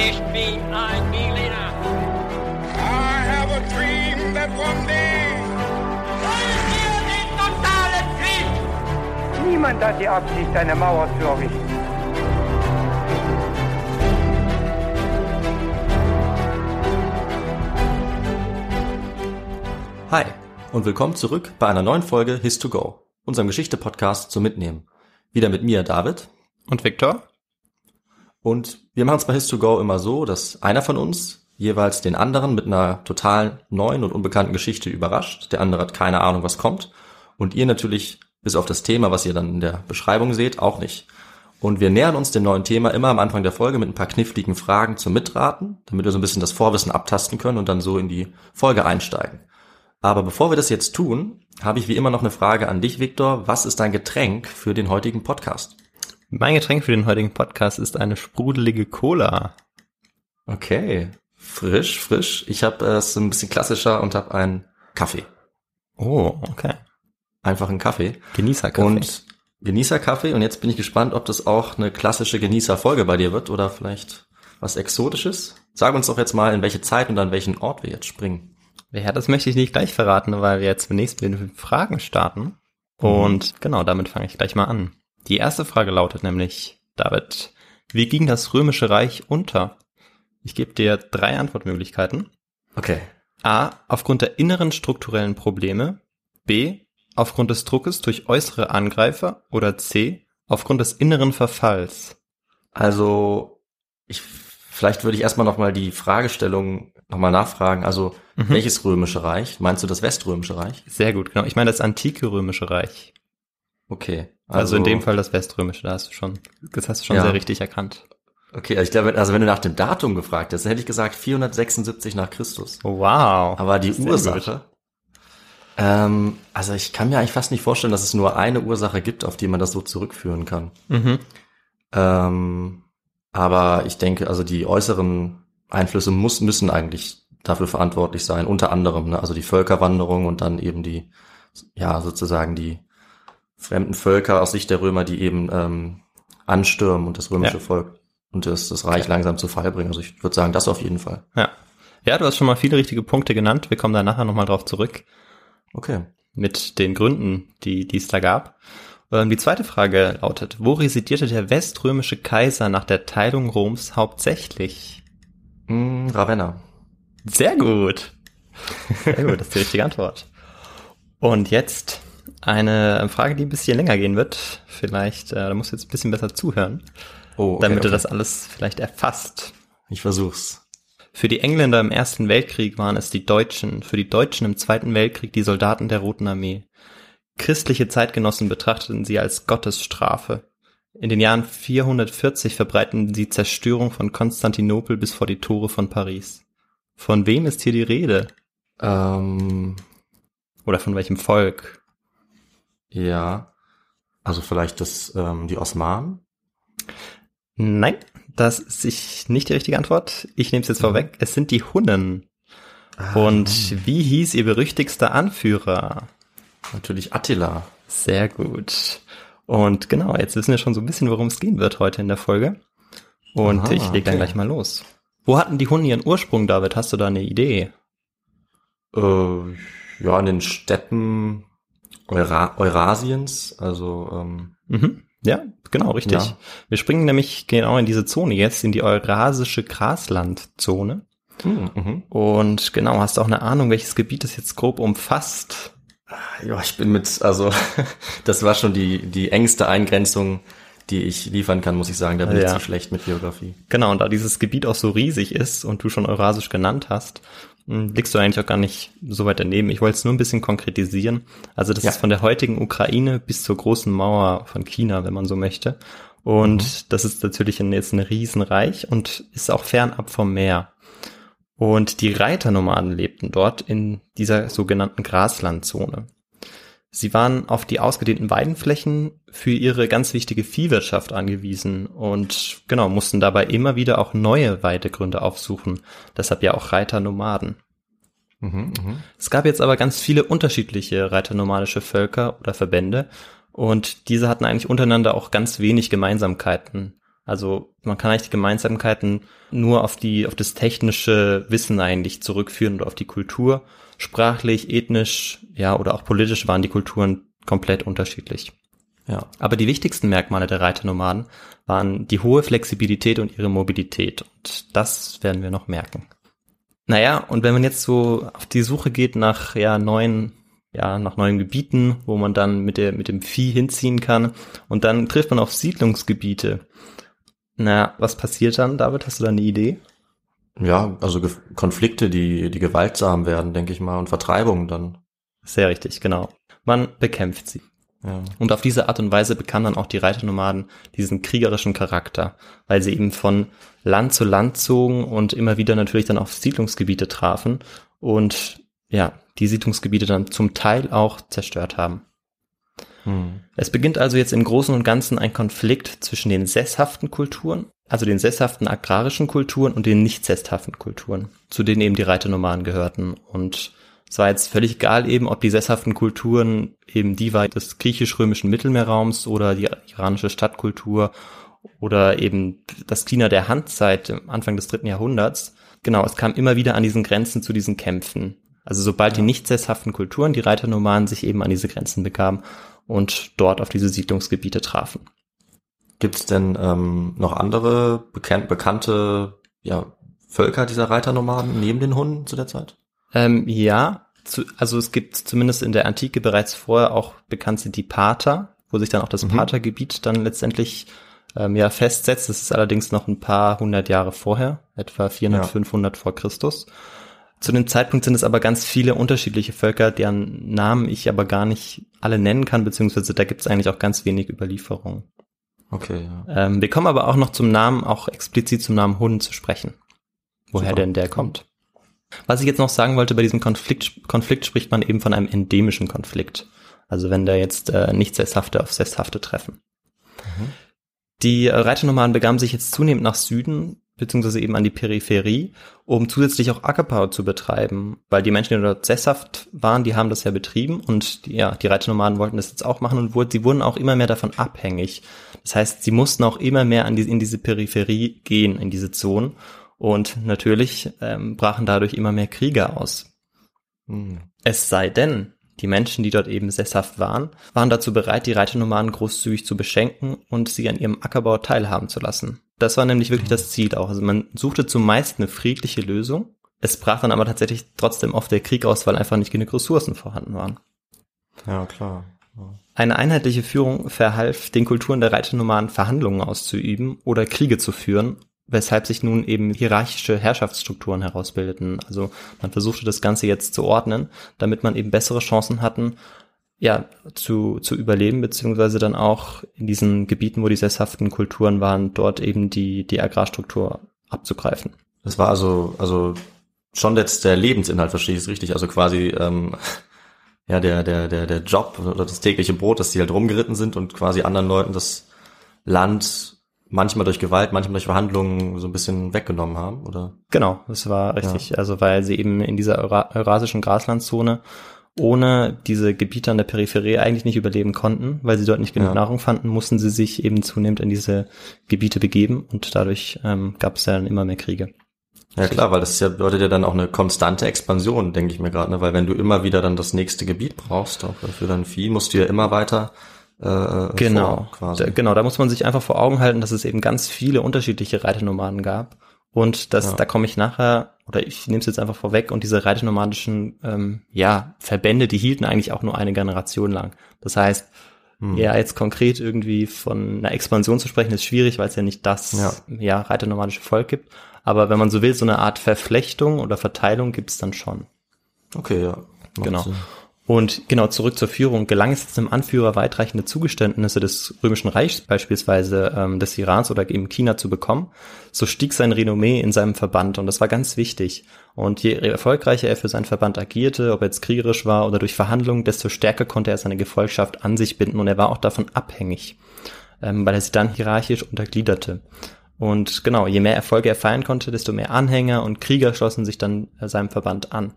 Ich bin ein Berliner. I have a dream that one day. Wollen wir den totalen Krieg? Niemand hat die Absicht, eine Mauer zu errichten. Hi und willkommen zurück bei einer neuen Folge His2Go, unserem Geschichte-Podcast zum Mitnehmen. Wieder mit mir, David. Und Viktor? Und wir machen es bei His2Go immer so, dass einer von uns jeweils den anderen mit einer total neuen und unbekannten Geschichte überrascht. Der andere hat keine Ahnung, was kommt. Und ihr natürlich, bis auf das Thema, was ihr dann in der Beschreibung seht, auch nicht. Und wir nähern uns dem neuen Thema immer am Anfang der Folge mit ein paar kniffligen Fragen zum Mitraten, damit wir so ein bisschen das Vorwissen abtasten können und dann so in die Folge einsteigen. Aber bevor wir das jetzt tun, habe ich wie immer noch eine Frage an dich, Viktor. Was ist dein Getränk für den heutigen Podcast? Mein Getränk für den heutigen Podcast ist eine sprudelige Cola. Okay, frisch, frisch. Ich habe es ein bisschen klassischer und habe einen Kaffee. Oh, okay. Einfach einen Kaffee. Genießerkaffee. Und Genießerkaffee. Und jetzt bin ich gespannt, ob das auch eine klassische Genießerfolge bei dir wird oder vielleicht was Exotisches. Sag uns doch jetzt mal, in welche Zeit und an welchen Ort wir jetzt springen. Ja, das möchte ich nicht gleich verraten, weil wir jetzt zunächst mit den Fragen starten. Und genau, damit fange ich gleich mal an. Die erste Frage lautet nämlich, David, wie ging das Römische Reich unter? Ich gebe dir drei Antwortmöglichkeiten. Okay. A. Aufgrund der inneren strukturellen Probleme. B. Aufgrund des Druckes durch äußere Angreifer. Oder C. Aufgrund des inneren Verfalls. Also, ich, vielleicht würde ich erstmal nochmal die Fragestellung nochmal nachfragen. Also, welches römische Reich? Meinst du das Weströmische Reich? Sehr gut, genau. Ich meine das antike Römische Reich. Okay. Also, in dem Fall das Weströmische, da hast du schon, das hast du schon Ja. sehr richtig erkannt. Okay, also ich glaube, also wenn du nach dem Datum gefragt hast, dann hätte ich gesagt 476 nach Christus. Oh, Wow. Aber die Ursache. Ähm, also ich kann mir eigentlich fast nicht vorstellen, dass es nur eine Ursache gibt, auf die man das so zurückführen kann. Mhm. Ähm, aber ich denke, also die äußeren Einflüsse muss, müssen eigentlich dafür verantwortlich sein, unter anderem, ne? also die Völkerwanderung und dann eben die, ja, sozusagen die fremden Völker aus Sicht der Römer, die eben ähm, anstürmen und das römische Ja. Volk und das, das Reich langsam zu Fall bringen. Also ich würde sagen, das auf jeden Fall. Ja. Ja, du hast schon mal viele richtige Punkte genannt. Wir kommen da nachher nochmal drauf zurück Okay. mit den Gründen, die, die es da gab. Ähm, die zweite Frage lautet, wo residierte der weströmische Kaiser nach der Teilung Roms hauptsächlich? Mm, Ravenna. Sehr gut. Sehr gut, das ist die richtige Antwort. Und jetzt eine Frage, die ein bisschen länger gehen wird. Vielleicht, äh, da musst du jetzt ein bisschen besser zuhören, Oh, okay, damit du okay. das alles vielleicht erfasst. Ich versuch's. Für die Engländer im Ersten Weltkrieg waren es die Deutschen, für die Deutschen im Zweiten Weltkrieg die Soldaten der Roten Armee. Christliche Zeitgenossen betrachteten sie als Gottesstrafe. In den Jahren 440 verbreiteten sie Zerstörung von Konstantinopel bis vor die Tore von Paris. Von wem ist hier die Rede? Ähm, Oder von welchem Volk? Ja. Also vielleicht das, ähm, die Osmanen? Nein, das ist ich nicht die richtige Antwort. Ich nehme es jetzt vorweg. Es sind die Hunnen. Und wie hieß ihr berüchtigster Anführer? Natürlich Attila. Sehr gut. Und genau, jetzt wissen wir schon so ein bisschen, worum es gehen wird heute in der Folge. Und Aha, ich leg dann okay. gleich mal los. Wo hatten die Hunnen ihren Ursprung, David? Hast du da eine Idee? Äh, ja, in den Städten Eura Eurasiens, also ähm, Mhm. Ja, genau, richtig. Ja. Wir springen nämlich genau in diese Zone jetzt, in die Eurasische Graslandzone. hm, mhm. Und genau, hast du auch eine Ahnung, welches Gebiet es jetzt grob umfasst? ja, ich bin mit, also das war schon die die engste Eingrenzung, die ich liefern kann, muss ich sagen. Da bin ich Ja. zu schlecht mit Geografie. Genau, und da dieses Gebiet auch so riesig ist und du schon Eurasisch genannt hast, liegst du eigentlich auch gar nicht so weit daneben. Ich wollte es nur ein bisschen konkretisieren. Also das Ja. ist von der heutigen Ukraine bis zur großen Mauer von China, wenn man so möchte. Und Mhm. das ist natürlich ein, jetzt ein Riesenreich und ist auch fernab vom Meer. Und die Reiternomaden lebten dort in dieser sogenannten Graslandzone. Sie waren auf die ausgedehnten Weidenflächen für ihre ganz wichtige Viehwirtschaft angewiesen und genau mussten dabei immer wieder auch neue Weidegründe aufsuchen. Deshalb ja auch Reiternomaden. Mhm, mhm. Es gab jetzt aber ganz viele unterschiedliche reiternomadische Völker oder Verbände und diese hatten eigentlich untereinander auch ganz wenig Gemeinsamkeiten. Also man kann eigentlich die Gemeinsamkeiten nur auf die, auf das technische Wissen eigentlich zurückführen oder auf die Kultur. Sprachlich, ethnisch, ja, oder auch politisch waren die Kulturen komplett unterschiedlich. Ja. Aber die wichtigsten Merkmale der Reiternomaden waren die hohe Flexibilität und ihre Mobilität. Und das werden wir noch merken. Naja, und wenn man jetzt so auf die Suche geht nach ja, neuen, ja, nach neuen Gebieten, wo man dann mit, der, mit dem Vieh hinziehen kann, und dann trifft man auf Siedlungsgebiete. Na, was passiert dann, David? Hast du da eine Idee? Ja, also Ge Konflikte, die, die gewaltsam werden, denke ich mal, und Vertreibungen dann. Sehr richtig, genau. Man bekämpft sie. Ja. Und auf diese Art und Weise bekamen dann auch die Reiternomaden diesen kriegerischen Charakter, weil sie eben von Land zu Land zogen und immer wieder natürlich dann auf Siedlungsgebiete trafen und ja, die Siedlungsgebiete dann zum Teil auch zerstört haben. Hm. Es beginnt also jetzt im Großen und Ganzen ein Konflikt zwischen den sesshaften Kulturen, also den sesshaften agrarischen Kulturen und den nicht sesshaften Kulturen, zu denen eben die Reiternomaden gehörten. Und es war jetzt völlig egal eben, ob die sesshaften Kulturen eben die war des griechisch-römischen Mittelmeerraums oder die iranische Stadtkultur oder eben das China der Handzeit Anfang des dritten Jahrhunderts. Genau, es kam immer wieder an diesen Grenzen zu diesen Kämpfen. Also sobald die nicht sesshaften Kulturen, die Reiternomaden sich eben an diese Grenzen begaben und dort auf diese Siedlungsgebiete trafen. Gibt es denn ähm, noch andere bekannt, bekannte ja, Völker dieser Reiternomaden neben den Hunden zu der Zeit? Ähm, ja, zu, also es gibt zumindest in der Antike bereits vorher auch bekannt sind die Pater, wo sich dann auch das Mhm. Patergebiet dann letztendlich ähm, ja festsetzt. Das ist allerdings noch ein paar hundert Jahre vorher, etwa 400, Ja. 500 vor Christus. Zu dem Zeitpunkt sind es aber ganz viele unterschiedliche Völker, deren Namen ich aber gar nicht alle nennen kann, beziehungsweise da gibt es eigentlich auch ganz wenig Überlieferungen. Okay, ja. Ähm, wir kommen aber auch noch zum Namen, auch explizit zum Namen Hunden zu sprechen. Woher Super. denn der kommt. Was ich jetzt noch sagen wollte, bei diesem Konflikt, Konflikt spricht man eben von einem endemischen Konflikt. Also wenn da jetzt äh, nicht Sesshafte auf Sesshafte treffen. Die äh, Reiternomaden begaben sich jetzt zunehmend nach Süden, beziehungsweise eben an die Peripherie, um zusätzlich auch Ackerbau zu betreiben, weil die Menschen, die dort sesshaft waren, die haben das ja betrieben und die, ja, die Reiternomaden wollten das jetzt auch machen und wurde, sie wurden auch immer mehr davon abhängig. Das heißt, sie mussten auch immer mehr an die, in diese Peripherie gehen, in diese Zonen und natürlich ähm, brachen dadurch immer mehr Kriege aus. Hm. Es sei denn, die Menschen, die dort eben sesshaft waren, waren dazu bereit, die Reiternomaden großzügig zu beschenken und sie an ihrem Ackerbau teilhaben zu lassen. Das war nämlich wirklich das Ziel auch. Also man suchte zumeist eine friedliche Lösung. Es brach dann aber tatsächlich trotzdem oft der Krieg aus, weil einfach nicht genug Ressourcen vorhanden waren. Ja, klar. Ja. Eine einheitliche Führung verhalf den Kulturen der Reiternomaden Verhandlungen auszuüben oder Kriege zu führen, weshalb sich nun eben hierarchische Herrschaftsstrukturen herausbildeten. Also man versuchte das Ganze jetzt zu ordnen, damit man eben bessere Chancen hatten, ja, zu, zu überleben, beziehungsweise dann auch in diesen Gebieten, wo die sesshaften Kulturen waren, dort eben die, die Agrarstruktur abzugreifen. Das war also, also schon jetzt der Lebensinhalt, verstehe ich es richtig. Also quasi, ähm, ja, der, der, der, der Job oder das tägliche Brot, dass die halt rumgeritten sind und quasi anderen Leuten das Land manchmal durch Gewalt, manchmal durch Verhandlungen so ein bisschen weggenommen haben, oder? Genau, das war richtig. Also weil sie eben in dieser Eura eurasischen Graslandzone ohne diese Gebiete an der Peripherie eigentlich nicht überleben konnten, weil sie dort nicht genug Ja. Nahrung fanden, mussten sie sich eben zunehmend in diese Gebiete begeben und dadurch ähm, gab es ja dann immer mehr Kriege. Ja klar, weil das ja, bedeutet ja dann auch eine konstante Expansion, denke ich mir gerade, ne? weil wenn du immer wieder dann das nächste Gebiet brauchst, auch für dein Vieh, musst du ja immer weiter äh, Genau, vor, quasi. da, genau, da muss man sich einfach vor Augen halten, dass es eben ganz viele unterschiedliche Reiternomaden gab. Und das, Ja. da komme ich nachher, oder ich nehme es jetzt einfach vorweg, und diese reiternomadischen ähm, ja, Verbände, die hielten eigentlich auch nur eine Generation lang. Das heißt, Hm. ja, jetzt konkret irgendwie von einer Expansion zu sprechen, ist schwierig, weil es ja nicht das Ja. ja. reiternomadische Volk gibt. Aber wenn man so will, so eine Art Verflechtung oder Verteilung gibt es dann schon. Okay, ja. Macht Genau. Sinn. Und genau zurück zur Führung. Gelang es dem Anführer weitreichende Zugeständnisse des Römischen Reichs beispielsweise ähm, des Irans oder eben China zu bekommen, so stieg sein Renommee in seinem Verband und das war ganz wichtig. Und je erfolgreicher er für seinen Verband agierte, ob er jetzt kriegerisch war oder durch Verhandlungen, desto stärker konnte er seine Gefolgschaft an sich binden und er war auch davon abhängig, ähm, weil er sie dann hierarchisch untergliederte. Und genau, je mehr Erfolge er feiern konnte, desto mehr Anhänger und Krieger schlossen sich dann äh, seinem Verband an.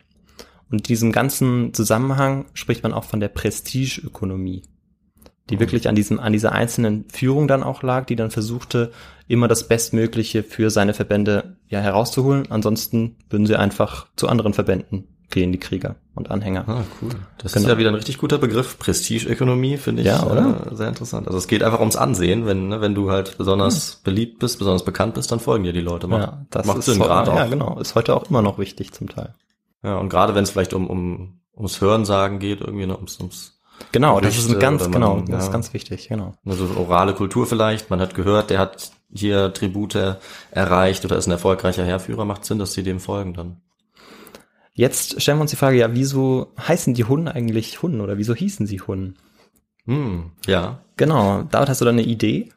Und in diesem ganzen Zusammenhang spricht man auch von der Prestigeökonomie. die wirklich an diesem, an dieser einzelnen Führung dann auch lag, die dann versuchte, immer das Bestmögliche für seine Verbände ja herauszuholen. Ansonsten würden sie einfach zu anderen Verbänden gehen, die Krieger und Anhänger. Ah, cool. Das Genau. ist ja wieder ein richtig guter Begriff. Prestigeökonomie finde ich Ja, oder? Äh, sehr interessant. Also es geht einfach ums Ansehen. Wenn, ne, wenn du halt besonders beliebt bist, besonders bekannt bist, dann folgen dir die Leute. Macht, Ja, das macht ist Sinn, gerade Ja, genau. Ist heute auch immer noch wichtig zum Teil. Ja, und gerade wenn es vielleicht um, um ums Hörensagen geht, irgendwie, ne, ums, ums Genau, das ist ein ganz, oder genau, man- das ist ja. ganz wichtig, genau. Also orale Kultur vielleicht, man hat gehört, der hat hier Tribute erreicht oder ist ein erfolgreicher Heerführer, macht Sinn, dass sie dem folgen dann. Jetzt stellen wir uns die Frage, ja, wieso heißen die Hunnen eigentlich Hunnen oder wieso hießen sie Hunnen? Hm, ja. Genau, David, hast du da eine Idee?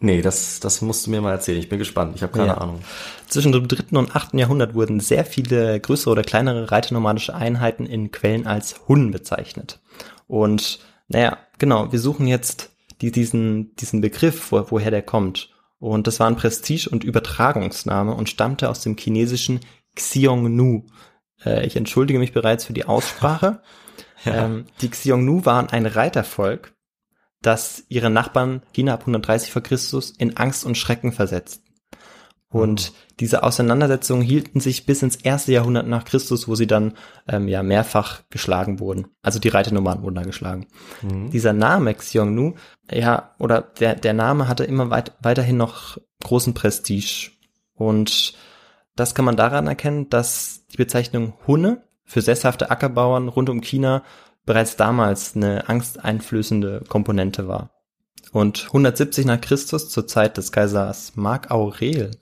Nee, das, das musst du mir mal erzählen. Ich bin gespannt. Ich habe keine Ja. Ahnung. Zwischen dem dritten und achten Jahrhundert wurden sehr viele größere oder kleinere reiternomadische Einheiten in Quellen als Hunnen bezeichnet. Und naja, genau, wir suchen jetzt die, diesen, diesen Begriff, wo, woher der kommt. Und das war ein Prestige- und Übertragungsname und stammte aus dem chinesischen Xiongnu. Äh, ich entschuldige mich bereits für die Aussprache. ähm, die Xiongnu waren ein Reitervolk, das ihre Nachbarn China ab 130 vor Christus in Angst und Schrecken versetzt. Und diese Auseinandersetzungen hielten sich bis ins erste Jahrhundert nach Christus, wo sie dann ähm, ja mehrfach geschlagen wurden. Also die Reiternomaden wurden da geschlagen. Dieser Name Xiongnu, ja, oder der, der Name hatte immer weit, weiterhin noch großen Prestige. Und das kann man daran erkennen, dass die Bezeichnung Hunne für sesshafte Ackerbauern rund um China bereits damals eine angsteinflößende Komponente war. Und 170 nach Christus, zur Zeit des Kaisers Mark Aurel,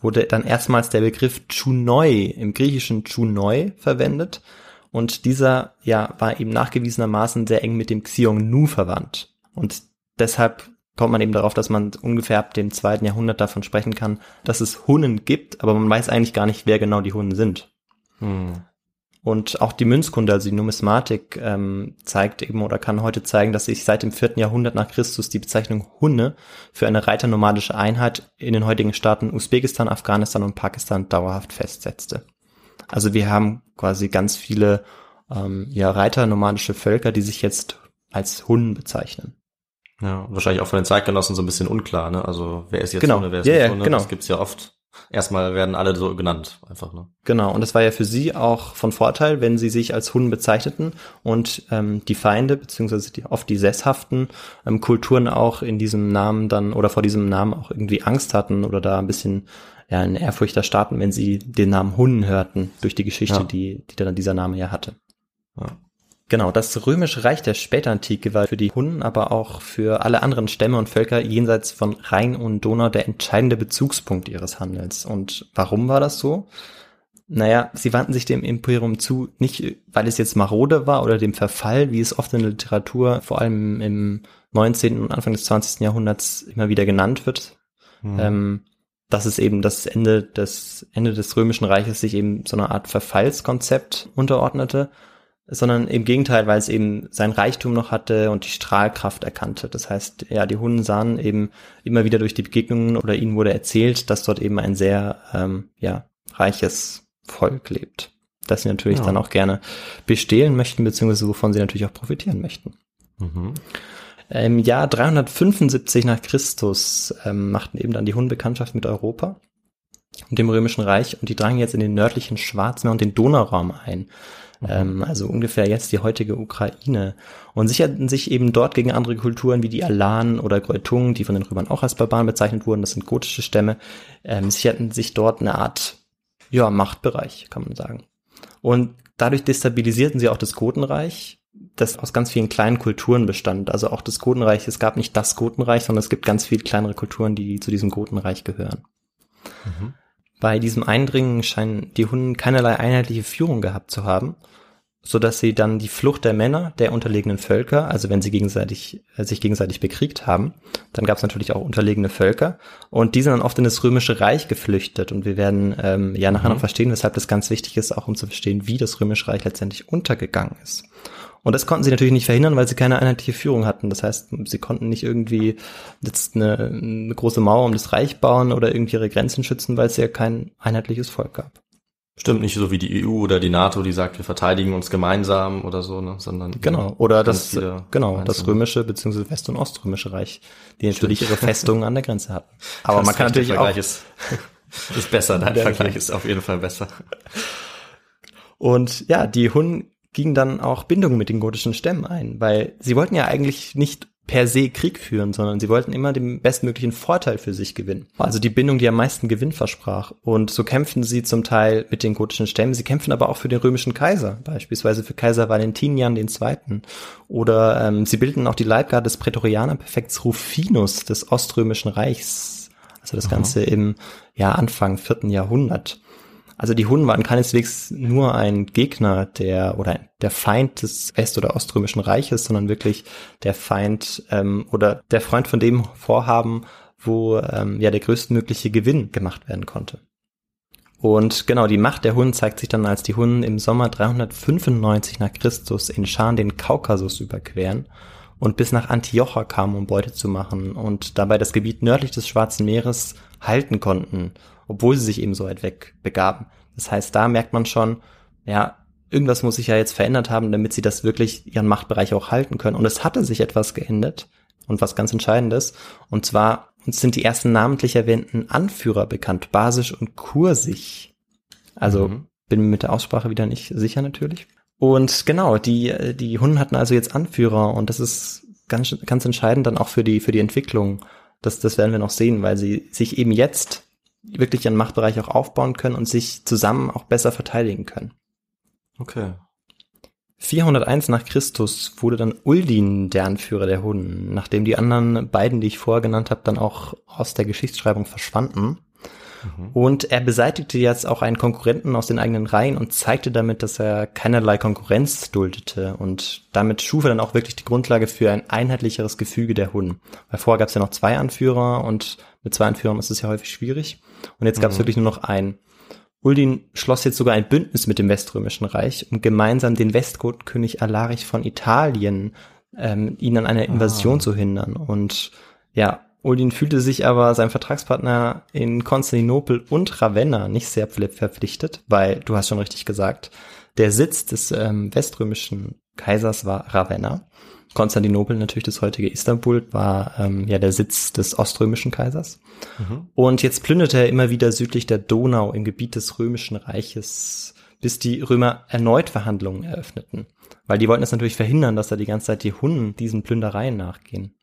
wurde dann erstmals der Begriff Chunoi im griechischen Chunoi verwendet. Und dieser, ja, war eben nachgewiesenermaßen sehr eng mit dem Xiongnu verwandt. Und deshalb kommt man eben darauf, dass man ungefähr ab dem zweiten Jahrhundert davon sprechen kann, dass es Hunnen gibt, aber man weiß eigentlich gar nicht, wer genau die Hunnen sind. Hm. Und auch die Münzkunde, also die Numismatik, ähm, zeigt eben oder kann heute zeigen, dass sich seit dem vierten Jahrhundert nach Christus die Bezeichnung Hunne für eine reiternomadische Einheit in den heutigen Staaten Usbekistan, Afghanistan und Pakistan dauerhaft festsetzte. Also wir haben quasi ganz viele ähm, ja, reiternomadische Völker, die sich jetzt als Hunnen bezeichnen. Ja, wahrscheinlich auch von den Zeitgenossen so ein bisschen unklar, ne? Also wer ist jetzt Genau. Hunde, wer ist Ja, nicht ja, Hunde? genau. Das gibt's ja oft. Erstmal werden alle so genannt, einfach, ne? Genau, und das war ja für sie auch von Vorteil, wenn sie sich als Hunnen bezeichneten und ähm, die Feinde, beziehungsweise die, oft die sesshaften ähm, Kulturen auch in diesem Namen dann oder vor diesem Namen auch irgendwie Angst hatten oder da ein bisschen ja, in Ehrfurcht da starten, wenn sie den Namen Hunnen hörten, durch die Geschichte, Ja. die, die dann dieser Name ja hatte. Ja. Genau, das römische Reich der Spätantike war für die Hunnen, aber auch für alle anderen Stämme und Völker jenseits von Rhein und Donau der entscheidende Bezugspunkt ihres Handels. Und warum war das so? Naja, sie wandten sich dem Imperium zu, nicht weil es jetzt marode war oder dem Verfall, wie es oft in der Literatur, vor allem im 19. und Anfang des 20. Jahrhunderts immer wieder genannt wird, Hm. ähm, dass es eben das Ende des, Ende des Römischen Reiches sich eben so eine Art Verfallskonzept unterordnete, sondern im Gegenteil, weil es eben sein Reichtum noch hatte und die Strahlkraft erkannte. Das heißt, ja, die Hunden sahen eben immer wieder durch die Begegnungen oder ihnen wurde erzählt, dass dort eben ein sehr, ähm, ja, reiches Volk lebt. Das sie natürlich Ja. dann auch gerne bestehlen möchten, beziehungsweise wovon sie natürlich auch profitieren möchten. Mhm. Im Jahr 375 nach Christus ähm, machten eben dann die Hunden Bekanntschaft mit Europa und dem Römischen Reich und die drangen jetzt in den nördlichen Schwarzmeer und den Donauraum ein. Ähm, also ungefähr jetzt die heutige Ukraine und sicherten sich eben dort gegen andere Kulturen wie die Alanen oder Greutungen, die von den Römern auch als Barbaren bezeichnet wurden, das sind gotische Stämme, ähm, sicherten sich dort eine Art ja, Machtbereich, kann man sagen. Und dadurch destabilisierten sie auch das Gotenreich, das aus ganz vielen kleinen Kulturen bestand. Also auch das Gotenreich, es gab nicht das Gotenreich, sondern es gibt ganz viele kleinere Kulturen, die zu diesem Gotenreich gehören. Mhm. Bei diesem Eindringen scheinen die Hunden keinerlei einheitliche Führung gehabt zu haben, so dass sie dann die Flucht der Männer der unterlegenen Völker, also wenn sie gegenseitig äh, sich gegenseitig bekriegt haben, dann gab es natürlich auch unterlegene Völker und die sind dann oft in das römische Reich geflüchtet und wir werden ähm, ja nachher noch verstehen, weshalb das ganz wichtig ist, auch um zu verstehen, wie das römische Reich letztendlich untergegangen ist. Und das konnten sie natürlich nicht verhindern, weil sie keine einheitliche Führung hatten. Das heißt, sie konnten nicht irgendwie jetzt eine, eine große Mauer um das Reich bauen oder irgendwie ihre Grenzen schützen, weil es ja kein einheitliches Volk gab. Stimmt nicht so wie die EU oder die NATO, die sagt, wir verteidigen uns gemeinsam oder so, ne, sondern Genau, oder das genau, das einzelne. römische bzw. West- und Oströmische Reich, die natürlich ihre Festungen an der Grenze hatten. Aber Das man kann natürlich auch Vergleich ist, ist besser, dein Vergleich ist auf jeden Fall besser. Und ja, die Hunnen gingen dann auch Bindungen mit den gotischen Stämmen ein, weil sie wollten ja eigentlich nicht per se Krieg führen, sondern sie wollten immer den bestmöglichen Vorteil für sich gewinnen. Also die Bindung, die am meisten Gewinn versprach. Und so kämpfen sie zum Teil mit den gotischen Stämmen. Sie kämpfen aber auch für den römischen Kaiser, beispielsweise für Kaiser Valentinian II. Oder ähm, sie bilden auch die Leibgarde des Prätorianerpräfekts Rufinus des Oströmischen Reichs. Also das Ganze im ja, Anfang vierten Jahrhundert. Also die Hunnen waren keineswegs nur ein Gegner der oder der Feind des West- oder Oströmischen Reiches, sondern wirklich der Feind ähm, oder der Freund von dem Vorhaben, wo ähm, ja der größtmögliche Gewinn gemacht werden konnte. Und genau, die Macht der Hunnen zeigt sich dann, als die Hunnen im Sommer 395 nach Christus in Schan den Kaukasus überqueren und bis nach Antiocha kamen, um Beute zu machen und dabei das Gebiet nördlich des Schwarzen Meeres halten konnten, obwohl sie sich eben so weit weg begaben. Das heißt, da merkt man schon, ja, irgendwas muss sich ja jetzt verändert haben, damit sie das wirklich ihren Machtbereich auch halten können. Und es hatte sich etwas geändert und was ganz Entscheidendes. Und zwar uns sind die ersten namentlich erwähnten Anführer bekannt, Basisch und Kursig. Also Mhm. bin mir mit der Aussprache wieder nicht sicher natürlich. Und genau, die, die Hunden hatten also jetzt Anführer und das ist ganz, ganz entscheidend dann auch für die, für die Entwicklung. Das, das werden wir noch sehen, weil sie sich eben jetzt wirklich ihren Machtbereich auch aufbauen können und sich zusammen auch besser verteidigen können. Okay. 401 nach Christus wurde dann Uldin der Anführer der Hunnen, nachdem die anderen beiden, die ich vorher genannt habe, dann auch aus der Geschichtsschreibung verschwanden. Und er beseitigte jetzt auch einen Konkurrenten aus den eigenen Reihen und zeigte damit, dass er keinerlei Konkurrenz duldete. Und damit schuf er dann auch wirklich die Grundlage für ein einheitlicheres Gefüge der Hunnen. Weil vorher gab es ja noch zwei Anführer und mit zwei Anführern ist es ja häufig schwierig. Und jetzt gab es wirklich nur noch einen. Uldin schloss jetzt sogar ein Bündnis mit dem Weströmischen Reich, um gemeinsam den Westgotenkönig Alarich von Italien ähm, ihn an einer Invasion zu hindern. Und ja, Uldin fühlte sich aber seinem Vertragspartner in Konstantinopel und Ravenna nicht sehr verpflichtet, weil, du hast schon richtig gesagt, der Sitz des ähm, weströmischen Kaisers war Ravenna. Konstantinopel, natürlich das heutige Istanbul, war ähm, ja der Sitz des oströmischen Kaisers. Und jetzt plünderte er immer wieder südlich der Donau im Gebiet des römischen Reiches, bis die Römer erneut Verhandlungen eröffneten. Weil die wollten es natürlich verhindern, dass da die ganze Zeit die Hunnen diesen Plündereien nachgehen.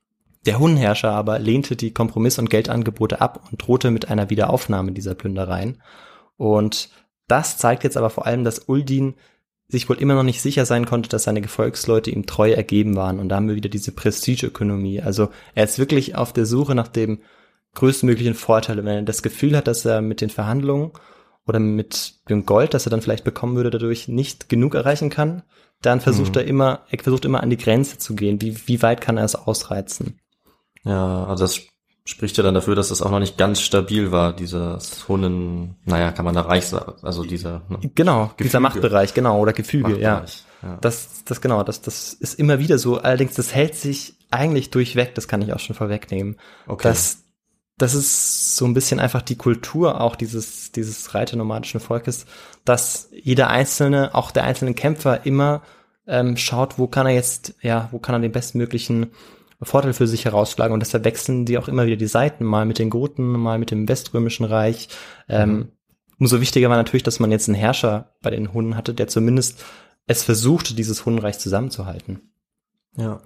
Der Hunnenherrscher aber lehnte die Kompromiss- und Geldangebote ab und drohte mit einer Wiederaufnahme dieser Plündereien. Und das zeigt jetzt aber vor allem, dass Uldin sich wohl immer noch nicht sicher sein konnte, dass seine Gefolgsleute ihm treu ergeben waren. Und da haben wir wieder diese Prestigeökonomie. Also er ist wirklich auf der Suche nach dem größtmöglichen Vorteil. Wenn er das Gefühl hat, dass er mit den Verhandlungen oder mit dem Gold, das er dann vielleicht bekommen würde, dadurch nicht genug erreichen kann, dann versucht er immer, er versucht immer an die Grenze zu gehen. Wie, wie weit kann er es ausreizen? Ja, also das spricht ja dann dafür, dass es auch noch nicht ganz stabil war, dieses Hunnen, naja, kann man da reich sagen, also dieser ne, Genau, dieser Gefüge. Machtbereich, genau, oder Gefüge, ja. Ja. Das, das genau, das, das ist immer wieder so. Allerdings, das hält sich eigentlich durchweg, das kann ich auch schon vorwegnehmen. Okay. Das, das ist so ein bisschen einfach die Kultur auch dieses, dieses reiternomadischen Volkes, dass jeder einzelne, auch der einzelne Kämpfer immer ähm, schaut, wo kann er jetzt, ja, wo kann er den bestmöglichen Vorteil für sich herausschlagen und deshalb wechseln die auch immer wieder die Seiten, mal mit den Goten, mal mit dem Weströmischen Reich. Ähm, umso wichtiger war natürlich, dass man jetzt einen Herrscher bei den Hunden hatte, der zumindest es versuchte, dieses Hundenreich zusammenzuhalten. ja.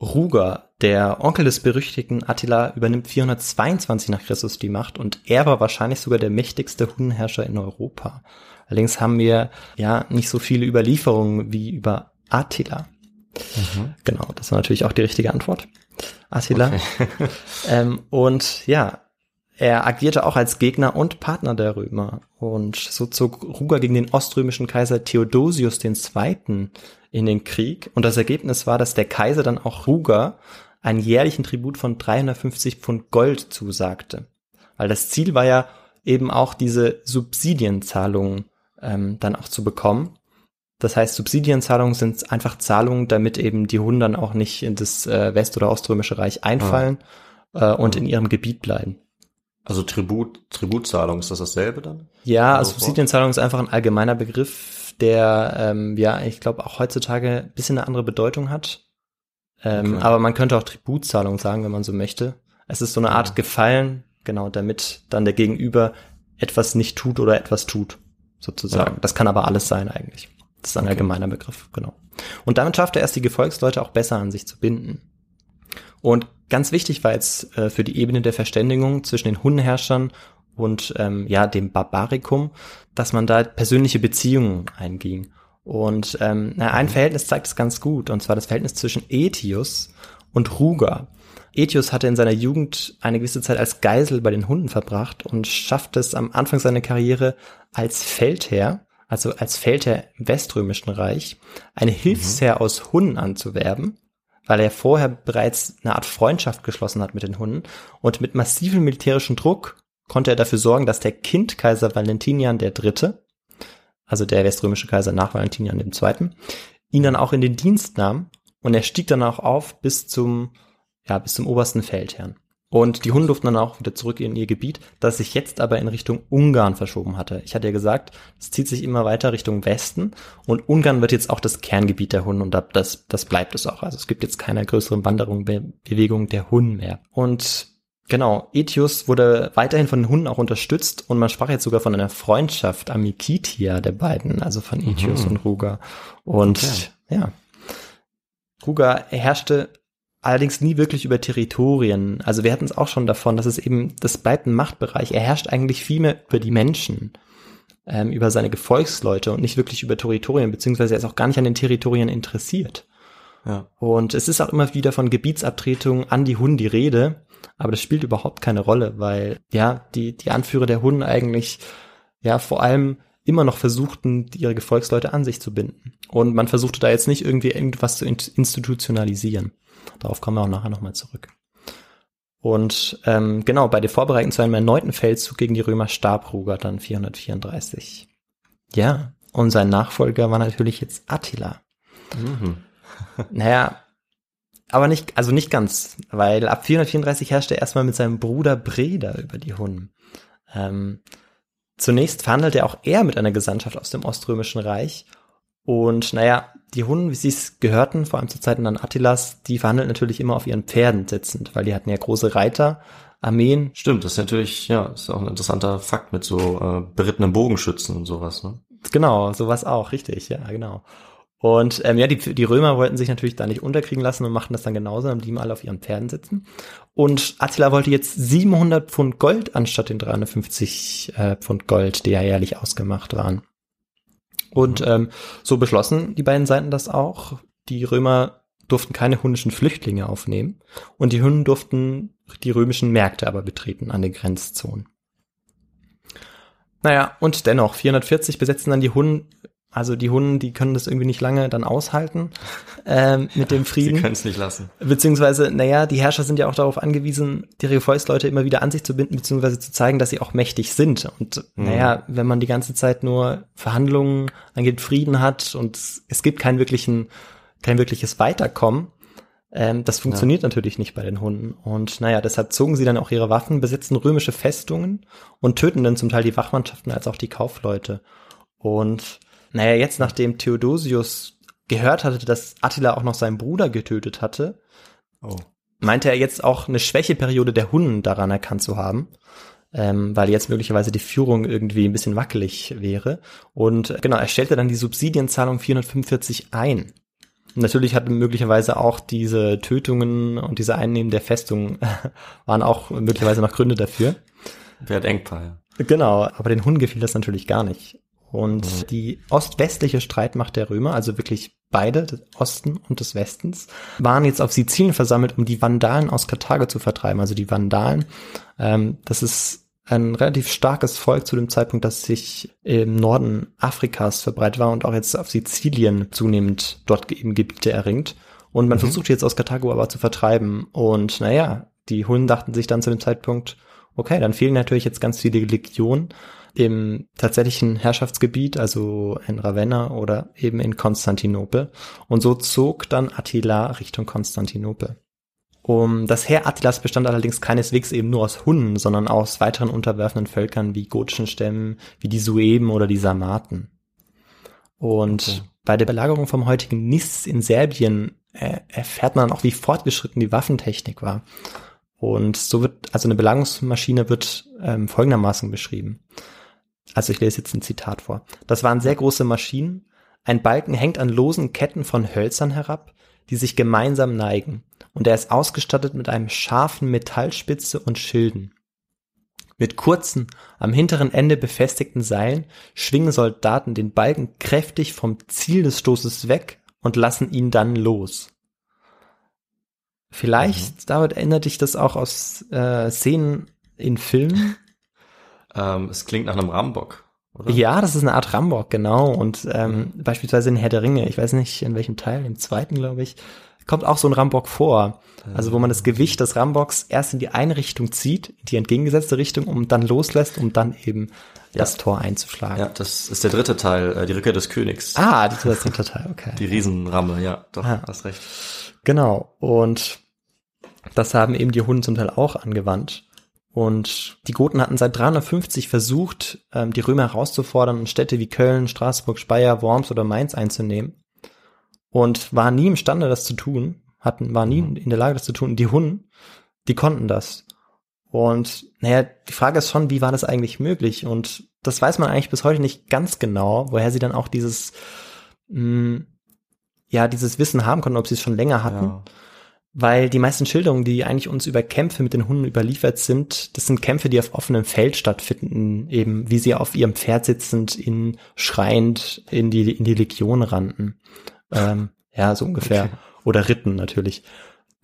Ruger, der Onkel des berüchtigten Attila, übernimmt 422 nach Christus die Macht und er war wahrscheinlich sogar der mächtigste Hundenherrscher in Europa. Allerdings haben wir ja nicht so viele Überlieferungen wie über Attila. Genau, das war natürlich auch die richtige Antwort. Attila. ähm, und ja, er agierte auch als Gegner und Partner der Römer. Und so zog Ruger gegen den oströmischen Kaiser Theodosius II. in den Krieg. Und das Ergebnis war, dass der Kaiser dann auch Ruger einen jährlichen Tribut von 350 Pfund Gold zusagte. Weil das Ziel war ja eben auch diese Subsidienzahlungen ähm, dann auch zu bekommen. Das heißt, Subsidienzahlungen sind einfach Zahlungen, damit eben die Hunden dann auch nicht in das äh, West- oder Oströmische Reich einfallen äh, und in ihrem Gebiet bleiben. Also Tribut, Tributzahlung, ist das dasselbe dann? Ja, Also Subsidienzahlung ist einfach ein allgemeiner Begriff, der, ähm, ja, ich glaube, auch heutzutage ein bisschen eine andere Bedeutung hat. Ähm, Okay. Aber man könnte auch Tributzahlung sagen, wenn man so möchte. Es ist so eine Art Gefallen, genau, damit dann der Gegenüber etwas nicht tut oder etwas tut, sozusagen. Ja. Das kann aber alles sein eigentlich. Das ist ein Okay. allgemeiner Begriff, genau. Und damit schafft er erst die Gefolgsleute auch besser an sich zu binden. Und ganz wichtig war jetzt äh, für die Ebene der Verständigung zwischen den Hundenherrschern und ähm, ja dem Barbarikum, dass man da persönliche Beziehungen einging. Und ähm, na, ein Verhältnis zeigt es ganz gut, und zwar das Verhältnis zwischen Etius und Ruger. Etius hatte in seiner Jugend eine gewisse Zeit als Geisel bei den Hunden verbracht und schaffte es am Anfang seiner Karriere als Feldherr, also als Feldherr im Weströmischen Reich, eine Hilfsherr aus Hunden anzuwerben, weil er vorher bereits eine Art Freundschaft geschlossen hat mit den Hunden und mit massivem militärischen Druck konnte er dafür sorgen, dass der Kindkaiser Valentinian III., also der weströmische Kaiser nach Valentinian II., ihn dann auch in den Dienst nahm und er stieg dann auch auf bis zum, ja, bis zum obersten Feldherrn. Und die Hunden durften dann auch wieder zurück in ihr Gebiet, das sich jetzt aber in Richtung Ungarn verschoben hatte. Ich hatte ja gesagt, es zieht sich immer weiter Richtung Westen und Ungarn wird jetzt auch das Kerngebiet der Hunden und da- das, das bleibt es auch. Also es gibt jetzt keine größeren Wanderungen, Be Bewegungen der Hunden mehr. Und genau, Etius wurde weiterhin von den Hunden auch unterstützt und man sprach jetzt sogar von einer Freundschaft Amikitia der beiden, also von Etius und Ruger. Und Okay. ja, Ruger herrschte allerdings nie wirklich über Territorien. Also wir hatten es auch schon davon, dass es eben, das bleibt ein Machtbereich. Er herrscht eigentlich viel mehr über die Menschen, ähm, über seine Gefolgsleute und nicht wirklich über Territorien, beziehungsweise er ist auch gar nicht an den Territorien interessiert. Ja. Und es ist auch immer wieder von Gebietsabtretung an die Hunden die Rede, aber das spielt überhaupt keine Rolle, weil ja, die, die Anführer der Hunden eigentlich ja vor allem immer noch versuchten, ihre Gefolgsleute an sich zu binden. Und man versuchte da jetzt nicht irgendwie irgendwas zu in- institutionalisieren. Darauf kommen wir auch nachher nochmal zurück. Und ähm, genau, bei der Vorbereitung zu einem erneuten Feldzug gegen die Römer starb Ruger dann 434. Ja, und sein Nachfolger war natürlich jetzt Attila. Mhm. Naja, aber nicht, also nicht ganz, weil ab 434 herrschte er erstmal mit seinem Bruder Breda über die Hunnen. Ähm, zunächst verhandelte auch er mit einer Gesandtschaft aus dem Oströmischen Reich. Und naja, die Hunnen, wie sie es gehörten, vor allem zu Zeiten dann Attilas, die verhandelten natürlich immer auf ihren Pferden sitzend, weil die hatten ja große Reiter, Armeen. Stimmt, das ist natürlich, ja, ist auch ein interessanter Fakt mit so äh, berittenen Bogenschützen und sowas, ne? Genau, sowas auch, richtig, ja, genau. Und ähm, ja, die, die Römer wollten sich natürlich da nicht unterkriegen lassen und machten das dann genauso, dann blieben alle auf ihren Pferden sitzen. Und Attila wollte jetzt 700 Pfund Gold anstatt den 350 äh, Pfund Gold, die ja jährlich ausgemacht waren. Und ähm, so beschlossen die beiden Seiten das auch. Die Römer durften keine hunnischen Flüchtlinge aufnehmen und die Hunnen durften die römischen Märkte aber betreten an den Grenzzonen. Naja, und dennoch, 440 besetzen dann die Hunnen, also die Hunnen, die können das irgendwie nicht lange dann aushalten ähm, mit dem Sie Frieden. können es nicht lassen. Beziehungsweise, naja, die Herrscher sind ja auch darauf angewiesen, ihre Gefolgsleute immer wieder an sich zu binden, beziehungsweise zu zeigen, dass sie auch mächtig sind. Und naja, wenn man die ganze Zeit nur Verhandlungen angeht, Frieden hat und es gibt keinen wirklichen, kein wirkliches Weiterkommen, ähm, das funktioniert natürlich nicht bei den Hunden. Und naja, deshalb zogen sie dann auch ihre Waffen, besetzten römische Festungen und töten dann zum Teil die Wachmannschaften als auch die Kaufleute. Und naja, jetzt nachdem Theodosius gehört hatte, dass Attila auch noch seinen Bruder getötet hatte, Oh. meinte er jetzt auch eine Schwächeperiode der Hunden daran erkannt zu haben, ähm, weil jetzt möglicherweise die Führung irgendwie ein bisschen wackelig wäre. Und äh, genau, er stellte dann die Subsidienzahlung 445 ein. Und natürlich hatten möglicherweise auch diese Tötungen und diese Einnehmen der Festung waren auch möglicherweise noch Gründe dafür. Wer hat Engpaar, ja. Genau, aber den Hunden gefiel das natürlich gar nicht. Und die ost-westliche Streitmacht der Römer, also wirklich beide, des Osten und des Westens, waren jetzt auf Sizilien versammelt, um die Vandalen aus Karthago zu vertreiben. Also die Vandalen, ähm, das ist ein relativ starkes Volk zu dem Zeitpunkt, das sich im Norden Afrikas verbreitet war und auch jetzt auf Sizilien zunehmend dort eben Gebiete erringt. Und man versucht jetzt aus Karthago aber zu vertreiben. Und naja, die Hunden dachten sich dann zu dem Zeitpunkt, okay, dann fehlen natürlich jetzt ganz viele Legionen im tatsächlichen Herrschaftsgebiet, also in Ravenna oder eben in Konstantinopel. Und so zog dann Attila Richtung Konstantinopel. Um, das Heer Attilas bestand allerdings keineswegs eben nur aus Hunnen, sondern aus weiteren unterwerfenden Völkern wie gotischen Stämmen, wie die Sueben oder die Sarmaten. Und okay. bei der Belagerung vom heutigen Nis in Serbien äh, erfährt man auch, wie fortgeschritten die Waffentechnik war. Und so wird, also eine Belagerungsmaschine wird ähm, folgendermaßen beschrieben. Also ich lese jetzt ein Zitat vor. Das waren sehr große Maschinen. Ein Balken hängt an losen Ketten von Hölzern herab, die sich gemeinsam neigen. Und er ist ausgestattet mit einem scharfen Metallspitze und Schilden. Mit kurzen, am hinteren Ende befestigten Seilen schwingen Soldaten den Balken kräftig vom Ziel des Stoßes weg und lassen ihn dann los. Vielleicht, mhm. David, erinnert dich das auch aus äh, Szenen in Filmen? ähm, es klingt nach einem Rambock. Oder? Ja, das ist eine Art Rambock, genau. Und ähm, mhm. beispielsweise in Herr der Ringe, ich weiß nicht in welchem Teil, im zweiten, glaube ich, kommt auch so ein Rambock vor. Also wo man das Gewicht des Rambocks erst in die eine Richtung zieht, die entgegengesetzte Richtung, um dann loslässt, um dann eben ja. das Tor einzuschlagen. Ja, das ist der dritte Teil, äh, die Rückkehr des Königs. Ah, das ist der dritte Teil, okay. Die Riesenramme, ja, doch, ah. hast recht. Genau, und das haben eben die Hunden zum Teil auch angewandt. Und die Goten hatten seit 350 versucht, ähm, die Römer herauszufordern, Städte wie Köln, Straßburg, Speyer, Worms oder Mainz einzunehmen. Und waren nie imstande, das zu tun, hatten, waren nie mhm. in der Lage, das zu tun. Die Hunden, die konnten das. Und naja, die Frage ist schon, wie war das eigentlich möglich? Und das weiß man eigentlich bis heute nicht ganz genau, woher sie dann auch dieses, mh, mm, ja, dieses Wissen haben konnten, ob sie es schon länger hatten. Ja. Weil die meisten Schilderungen, die eigentlich uns über Kämpfe mit den Hunden überliefert sind, das sind Kämpfe, die auf offenem Feld stattfinden, eben wie sie auf ihrem Pferd sitzend, in schreiend in die, in die Legion rannten. Ähm, ja, so ungefähr. Okay. Oder ritten natürlich.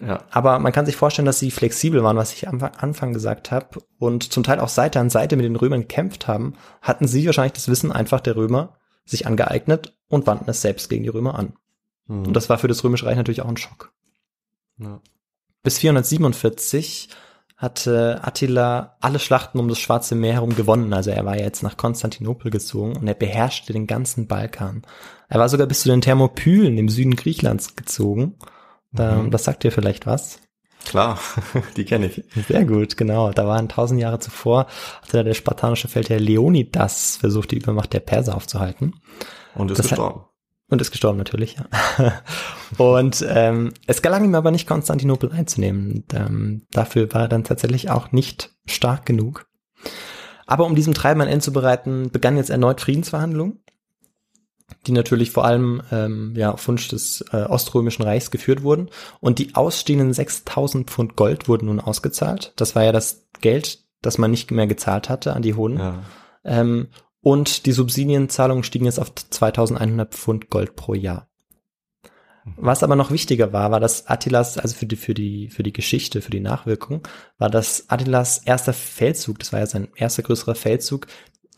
Ja. Aber man kann sich vorstellen, dass sie flexibel waren, was ich am Anfang gesagt habe, und zum Teil auch Seite an Seite mit den Römern gekämpft haben, hatten sie wahrscheinlich das Wissen einfach der Römer sich angeeignet und wandten es selbst gegen die Römer an. Mhm. Und das war für das Römische Reich natürlich auch ein Schock. Ja. Bis 447 hatte Attila alle Schlachten um das Schwarze Meer herum gewonnen. Also er war jetzt nach Konstantinopel gezogen und er beherrschte den ganzen Balkan. Er war sogar bis zu den Thermopylen im Süden Griechenlands gezogen. Mhm. Das sagt dir vielleicht was. Klar, die kenne ich. Sehr gut, genau. Da waren tausend Jahre zuvor, hatte der spartanische Feldherr Leonidas versucht, die Übermacht der Perser aufzuhalten. Und ist das gestorben. Und ist gestorben natürlich, ja. und ähm, es gelang ihm aber nicht, Konstantinopel einzunehmen. Und, ähm, dafür war er dann tatsächlich auch nicht stark genug. Aber um diesem Treiben ein Ende zu bereiten, begannen jetzt erneut Friedensverhandlungen die natürlich vor allem ähm, ja, auf Wunsch des äh, Oströmischen Reichs geführt wurden. Und die ausstehenden 6000 Pfund Gold wurden nun ausgezahlt. Das war ja das Geld, das man nicht mehr gezahlt hatte an die Hohen. Ja. Ähm, und die Subsidienzahlungen stiegen jetzt auf 2100 Pfund Gold pro Jahr. Was aber noch wichtiger war, war, dass Attilas, also für die, für die, für die Geschichte, für die Nachwirkung, war, dass Attilas erster Feldzug, das war ja sein erster größerer Feldzug,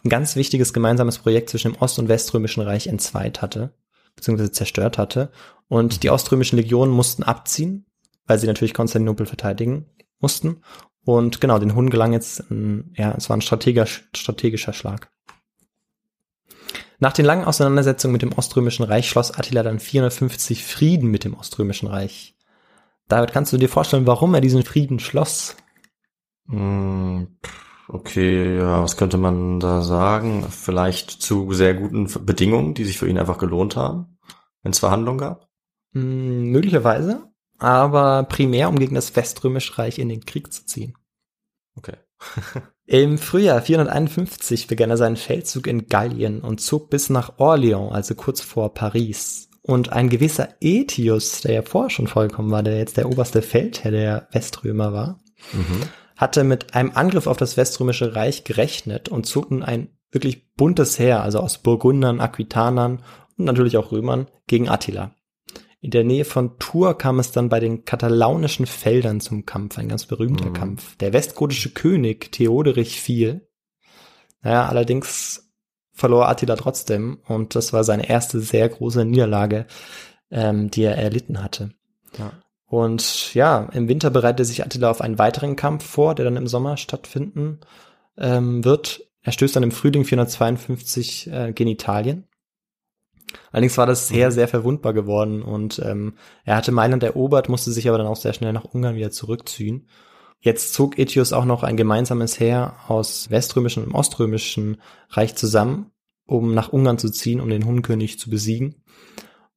ein ganz wichtiges gemeinsames Projekt zwischen dem Ost- und Weströmischen Reich entzweit hatte, beziehungsweise zerstört hatte. Und die oströmischen Legionen mussten abziehen, weil sie natürlich Konstantinopel verteidigen mussten. Und genau, den Hunden gelang jetzt, ein, ja, es war ein strategisch, strategischer Schlag. Nach den langen Auseinandersetzungen mit dem Oströmischen Reich schloss Attila dann 450 Frieden mit dem Oströmischen Reich. David, kannst du dir vorstellen, warum er diesen Frieden schloss? Mm, Okay, ja, was könnte man da sagen? Vielleicht zu sehr guten Bedingungen, die sich für ihn einfach gelohnt haben, wenn es Verhandlungen gab? Hm, möglicherweise, aber primär, um gegen das Weströmische Reich in den Krieg zu ziehen. Okay. Im Frühjahr 451 begann er seinen Feldzug in Gallien und zog bis nach Orléans, also kurz vor Paris. Und ein gewisser Etius, der ja vorher schon vollkommen war, der jetzt der oberste Feldherr der Weströmer war, mhm hatte mit einem Angriff auf das Weströmische Reich gerechnet und zog nun ein wirklich buntes Heer, also aus Burgundern, Aquitanern und natürlich auch Römern, gegen Attila. In der Nähe von Tours kam es dann bei den katalaunischen Feldern zum Kampf, ein ganz berühmter mhm. Kampf. Der westgotische König Theoderich fiel. Naja, allerdings verlor Attila trotzdem und das war seine erste sehr große Niederlage, ähm, die er erlitten hatte. Ja. Und ja, im Winter bereitet sich Attila auf einen weiteren Kampf vor, der dann im Sommer stattfinden ähm, wird. Er stößt dann im Frühling 452 äh, gegen Italien. Allerdings war das sehr, sehr verwundbar geworden und ähm, er hatte Mailand erobert, musste sich aber dann auch sehr schnell nach Ungarn wieder zurückziehen. Jetzt zog Etius auch noch ein gemeinsames Heer aus Weströmischen und Oströmischen Reich zusammen, um nach Ungarn zu ziehen, um den Hunkönig zu besiegen.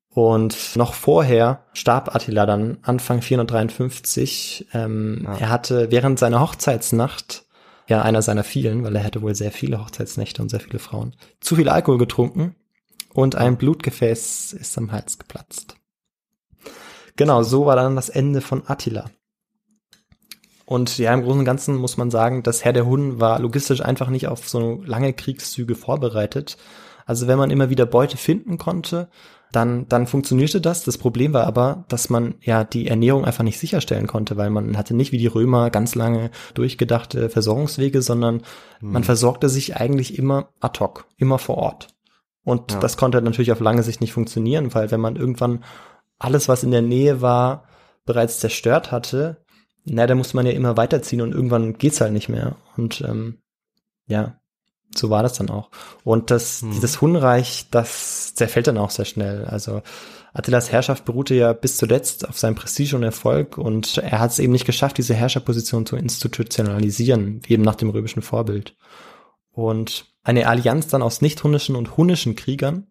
Und noch vorher starb Attila dann Anfang 453. Ähm, ja. Er hatte während seiner Hochzeitsnacht, ja einer seiner vielen, weil er hätte wohl sehr viele Hochzeitsnächte und sehr viele Frauen, zu viel Alkohol getrunken und ein Blutgefäß ist am Hals geplatzt. Genau, so war dann das Ende von Attila. Und ja, im Großen und Ganzen muss man sagen, das Herr der Hunden war logistisch einfach nicht auf so lange Kriegszüge vorbereitet. Also wenn man immer wieder Beute finden konnte, dann, dann funktionierte das. Das Problem war aber, dass man ja die Ernährung einfach nicht sicherstellen konnte, weil man hatte nicht wie die Römer ganz lange durchgedachte Versorgungswege, sondern hm. man versorgte sich eigentlich immer ad hoc, immer vor Ort. Und ja. das konnte natürlich auf lange Sicht nicht funktionieren, weil wenn man irgendwann alles, was in der Nähe war, bereits zerstört hatte, na, da muss man ja immer weiterziehen und irgendwann geht's halt nicht mehr. Und ähm, ja, so war das dann auch. Und das, hm. dieses Hunreich, das zerfällt dann auch sehr schnell. Also Attilas Herrschaft beruhte ja bis zuletzt auf seinem Prestige und Erfolg und er hat es eben nicht geschafft, diese Herrscherposition zu institutionalisieren, wie eben nach dem römischen Vorbild. Und eine Allianz dann aus nicht-hunnischen und hunnischen Kriegern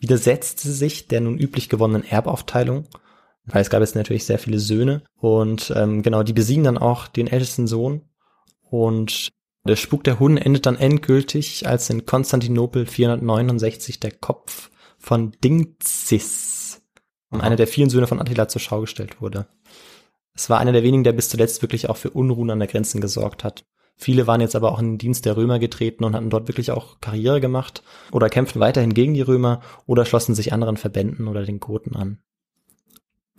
widersetzte sich der nun üblich gewonnenen Erbaufteilung, weil es gab jetzt natürlich sehr viele Söhne und ähm, genau, die besiegen dann auch den ältesten Sohn und der Spuk der Hunnen endet dann endgültig, als in Konstantinopel 469 der Kopf von Dingzis, einer der vielen Söhne von Attila, zur Schau gestellt wurde. Es war einer der wenigen, der bis zuletzt wirklich auch für Unruhen an der Grenzen gesorgt hat. Viele waren jetzt aber auch in den Dienst der Römer getreten und hatten dort wirklich auch Karriere gemacht oder kämpften weiterhin gegen die Römer oder schlossen sich anderen Verbänden oder den Goten an.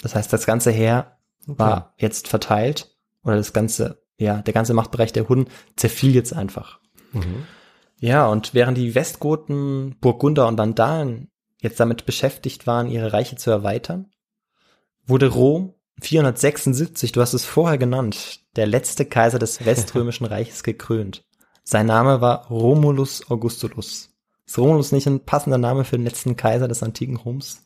Das heißt, das ganze Heer okay. war jetzt verteilt oder das ganze, ja, der ganze Machtbereich der Hunden zerfiel jetzt einfach. Mhm. Ja, und während die Westgoten, Burgunder und Vandalen jetzt damit beschäftigt waren, ihre Reiche zu erweitern, wurde Rom 476, du hast es vorher genannt, der letzte Kaiser des Weströmischen Reiches gekrönt. Sein Name war Romulus Augustulus. Ist Romulus nicht ein passender Name für den letzten Kaiser des antiken Roms?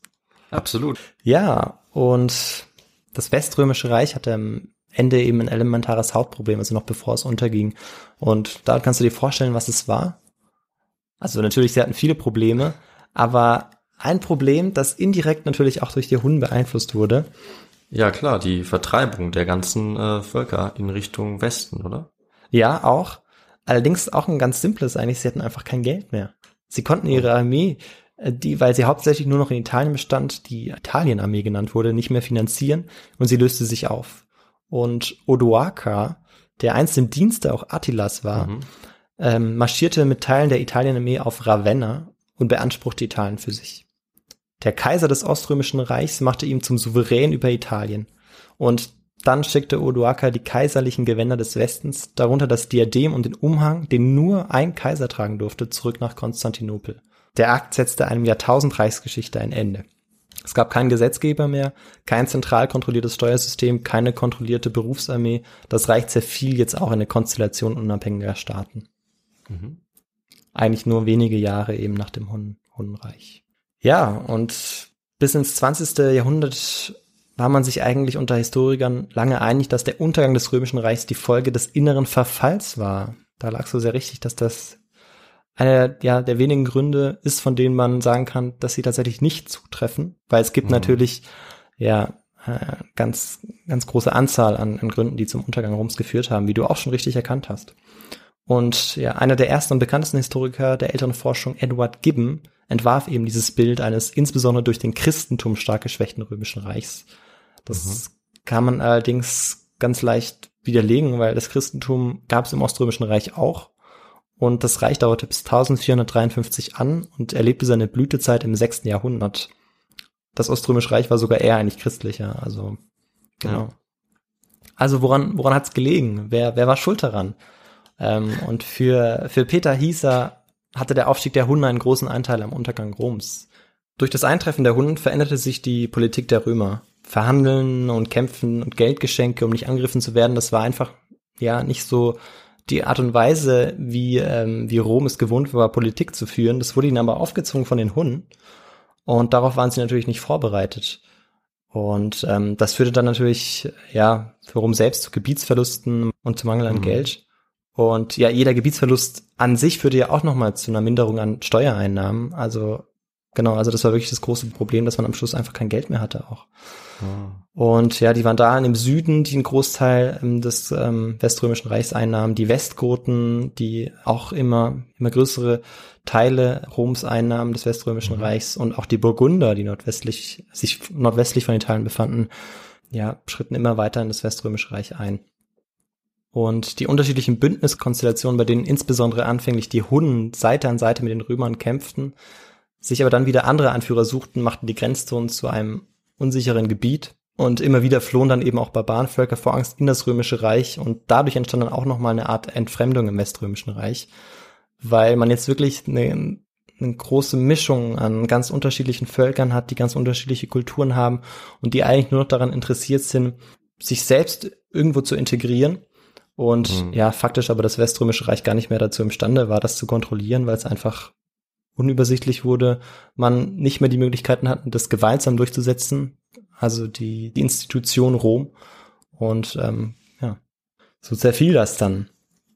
Absolut. Ja, und das Weströmische Reich hatte am Ende eben ein elementares Hauptproblem, also noch bevor es unterging. Und da kannst du dir vorstellen, was es war? Also natürlich, sie hatten viele Probleme, aber ein Problem, das indirekt natürlich auch durch die Hunden beeinflusst wurde, ja, klar, die Vertreibung der ganzen äh, Völker in Richtung Westen, oder? Ja, auch. Allerdings auch ein ganz simples eigentlich, sie hatten einfach kein Geld mehr. Sie konnten ihre Armee, äh, die, weil sie hauptsächlich nur noch in Italien bestand, die Italienarmee genannt wurde, nicht mehr finanzieren und sie löste sich auf. Und Odoaker, der einst im Dienste auch Attilas war, mhm. ähm, marschierte mit Teilen der Italienarmee auf Ravenna und beanspruchte Italien für sich. Der Kaiser des Oströmischen Reichs machte ihn zum Souverän über Italien. Und dann schickte Odoaker die kaiserlichen Gewänder des Westens, darunter das Diadem und den Umhang, den nur ein Kaiser tragen durfte, zurück nach Konstantinopel. Der Akt setzte einem Jahrtausend Reichsgeschichte ein Ende. Es gab keinen Gesetzgeber mehr, kein zentral kontrolliertes Steuersystem, keine kontrollierte Berufsarmee. Das Reich zerfiel jetzt auch in eine Konstellation unabhängiger Staaten. Mhm. Eigentlich nur wenige Jahre eben nach dem Hunnenreich. Ja, und bis ins 20. Jahrhundert war man sich eigentlich unter Historikern lange einig, dass der Untergang des Römischen Reichs die Folge des inneren Verfalls war. Da lag so sehr richtig, dass das einer ja, der wenigen Gründe ist, von denen man sagen kann, dass sie tatsächlich nicht zutreffen, weil es gibt mhm. natürlich ja äh, ganz ganz große Anzahl an, an Gründen, die zum Untergang Roms geführt haben, wie du auch schon richtig erkannt hast. Und ja, einer der ersten und bekanntesten Historiker der älteren Forschung, Edward Gibbon, entwarf eben dieses Bild eines insbesondere durch den Christentum stark geschwächten römischen Reichs. Das mhm. kann man allerdings ganz leicht widerlegen, weil das Christentum gab es im Oströmischen Reich auch. Und das Reich dauerte bis 1453 an und erlebte seine Blütezeit im 6. Jahrhundert. Das Oströmische Reich war sogar eher eigentlich christlicher, also genau. Ja. Also woran, woran hat's gelegen? Wer, wer war schuld daran? Ähm, und für, für Peter Hieser hatte der Aufstieg der Hunden einen großen Anteil am Untergang Roms. Durch das Eintreffen der Hunden veränderte sich die Politik der Römer. Verhandeln und Kämpfen und Geldgeschenke, um nicht angegriffen zu werden, das war einfach ja nicht so die Art und Weise, wie, ähm, wie Rom es gewohnt war, Politik zu führen. Das wurde ihnen aber aufgezwungen von den Hunden. Und darauf waren sie natürlich nicht vorbereitet. Und ähm, das führte dann natürlich, ja, für Rom selbst zu Gebietsverlusten und zu Mangel an Mhm. Geld. Und ja, jeder Gebietsverlust an sich führte ja auch nochmal zu einer Minderung an Steuereinnahmen. Also genau, also das war wirklich das große Problem, dass man am Schluss einfach kein Geld mehr hatte auch. Ah. Und ja, die Vandalen im Süden, die einen Großteil ähm, des ähm, Weströmischen Reichs einnahmen, die Westgoten, die auch immer, immer größere Teile Roms einnahmen des Weströmischen Reichs und auch die Burgunder, die nordwestlich, sich nordwestlich von Italien befanden, ja, schritten immer weiter in das Weströmische Reich ein. Und die unterschiedlichen Bündniskonstellationen, bei denen insbesondere anfänglich die Hunnen Seite an Seite mit den Römern kämpften, sich aber dann wieder andere Anführer suchten, machten die Grenzzonen zu einem unsicheren Gebiet. Und immer wieder flohen dann eben auch Barbarenvölker vor Angst in das Römische Reich. Und dadurch entstand dann auch nochmal eine Art Entfremdung im Weströmischen Reich, weil man jetzt wirklich eine, eine große Mischung an ganz unterschiedlichen Völkern hat, die ganz unterschiedliche Kulturen haben und die eigentlich nur noch daran interessiert sind, sich selbst irgendwo zu integrieren. Und Mhm. ja, faktisch aber das Weströmische Reich gar nicht mehr dazu imstande war, das zu kontrollieren, weil es einfach unübersichtlich wurde, man nicht mehr die Möglichkeiten hatten, das gewaltsam durchzusetzen, also die, die Institution Rom. Und ähm, ja, so zerfiel das dann.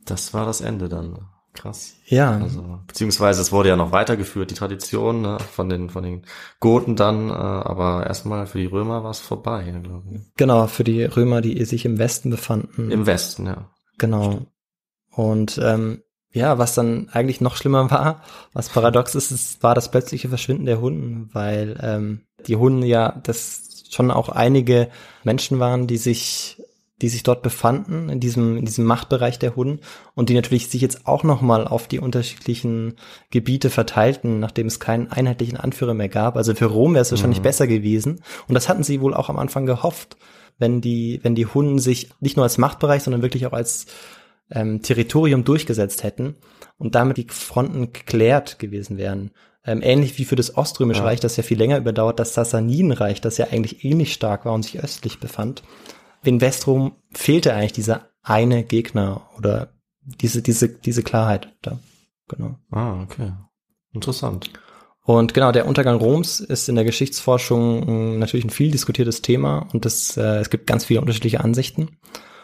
Das war das Ende dann. Krass. Ja, Also, beziehungsweise es wurde ja noch weitergeführt, die Tradition ne, von den von den Goten dann, äh, aber erstmal für die Römer war es vorbei, glaube ich. genau, für die Römer, die sich im Westen befanden. Im Westen, ja. Genau. Und ähm, ja, was dann eigentlich noch schlimmer war, was paradox ist, ist war das plötzliche Verschwinden der Hunden, weil ähm, die Hunden ja das schon auch einige Menschen waren, die sich die sich dort befanden in diesem in diesem Machtbereich der Hunden und die natürlich sich jetzt auch noch mal auf die unterschiedlichen Gebiete verteilten, nachdem es keinen einheitlichen Anführer mehr gab. Also für Rom wäre es wahrscheinlich Mhm. besser gewesen und das hatten sie wohl auch am Anfang gehofft, wenn die wenn die Hunden sich nicht nur als Machtbereich, sondern wirklich auch als ähm, Territorium durchgesetzt hätten und damit die Fronten geklärt gewesen wären. Ähm, ähnlich wie für das Oströmische Ja. Reich, das ja viel länger überdauert, das Sassanidenreich, das ja eigentlich ähnlich stark war und sich östlich befand. In Westrom fehlte eigentlich dieser eine Gegner oder diese, diese, diese Klarheit da. Genau. Ah, okay. Interessant. Und genau, der Untergang Roms ist in der Geschichtsforschung mh, natürlich ein viel diskutiertes Thema und das, äh, es gibt ganz viele unterschiedliche Ansichten.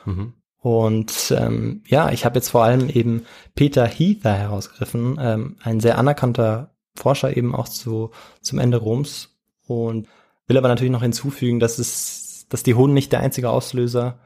Mhm. Und ähm, ja, ich habe jetzt vor allem eben Peter Heather herausgegriffen, ähm, ein sehr anerkannter Forscher eben auch zu, zum Ende Roms und will aber natürlich noch hinzufügen, dass es, dass die Hunden nicht der einzige Auslöser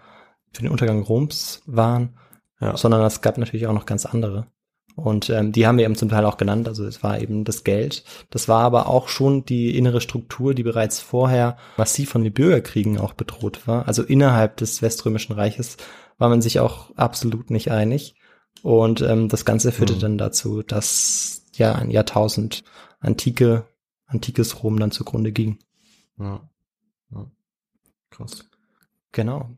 für den Untergang Roms waren, Ja. sondern es gab natürlich auch noch ganz andere. Und ähm, die haben wir eben zum Teil auch genannt. Also es war eben das Geld. Das war aber auch schon die innere Struktur, die bereits vorher massiv von den Bürgerkriegen auch bedroht war. Also innerhalb des Weströmischen Reiches war man sich auch absolut nicht einig. Und ähm, das Ganze führte Mhm. dann dazu, dass ja ein Jahrtausend antike, antikes Rom dann zugrunde ging. Ja. Krass. Genau.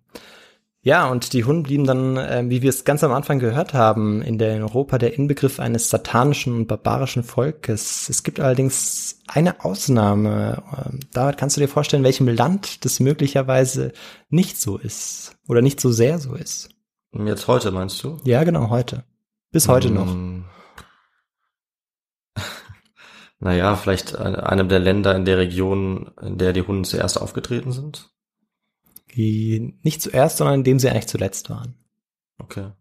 Ja, und die Hunden blieben dann, äh, wie wir es ganz am Anfang gehört haben, in der in Europa der Inbegriff eines satanischen und barbarischen Volkes. Es gibt allerdings eine Ausnahme. Ähm, David, kannst du dir vorstellen, in welchem Land das möglicherweise nicht so ist oder nicht so sehr so ist? Jetzt heute meinst du? Ja, genau, heute. Bis heute noch. Mm. Naja, vielleicht ein- einem der Länder in der Region, in der die Hunden zuerst aufgetreten sind. Die nicht zuerst, sondern indem sie eigentlich zuletzt waren. Okay.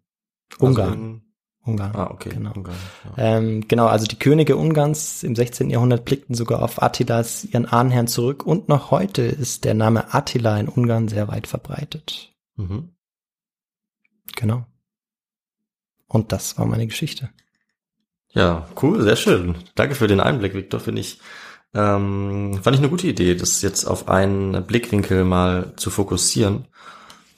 Ungarn. Also in, Ungarn. ah, okay. Genau. Ungarn, ja. Ähm, genau, also die Könige Ungarns im 16. Jahrhundert blickten sogar auf Attilas, ihren Ahnherrn, zurück. Und noch heute ist der Name Attila in Ungarn sehr weit verbreitet. Mhm. Genau. Und das war meine Geschichte. Ja, cool, sehr schön. Danke für den Einblick, Victor. Finde ich, ähm, fand ich eine gute Idee, das jetzt auf einen Blickwinkel mal zu fokussieren.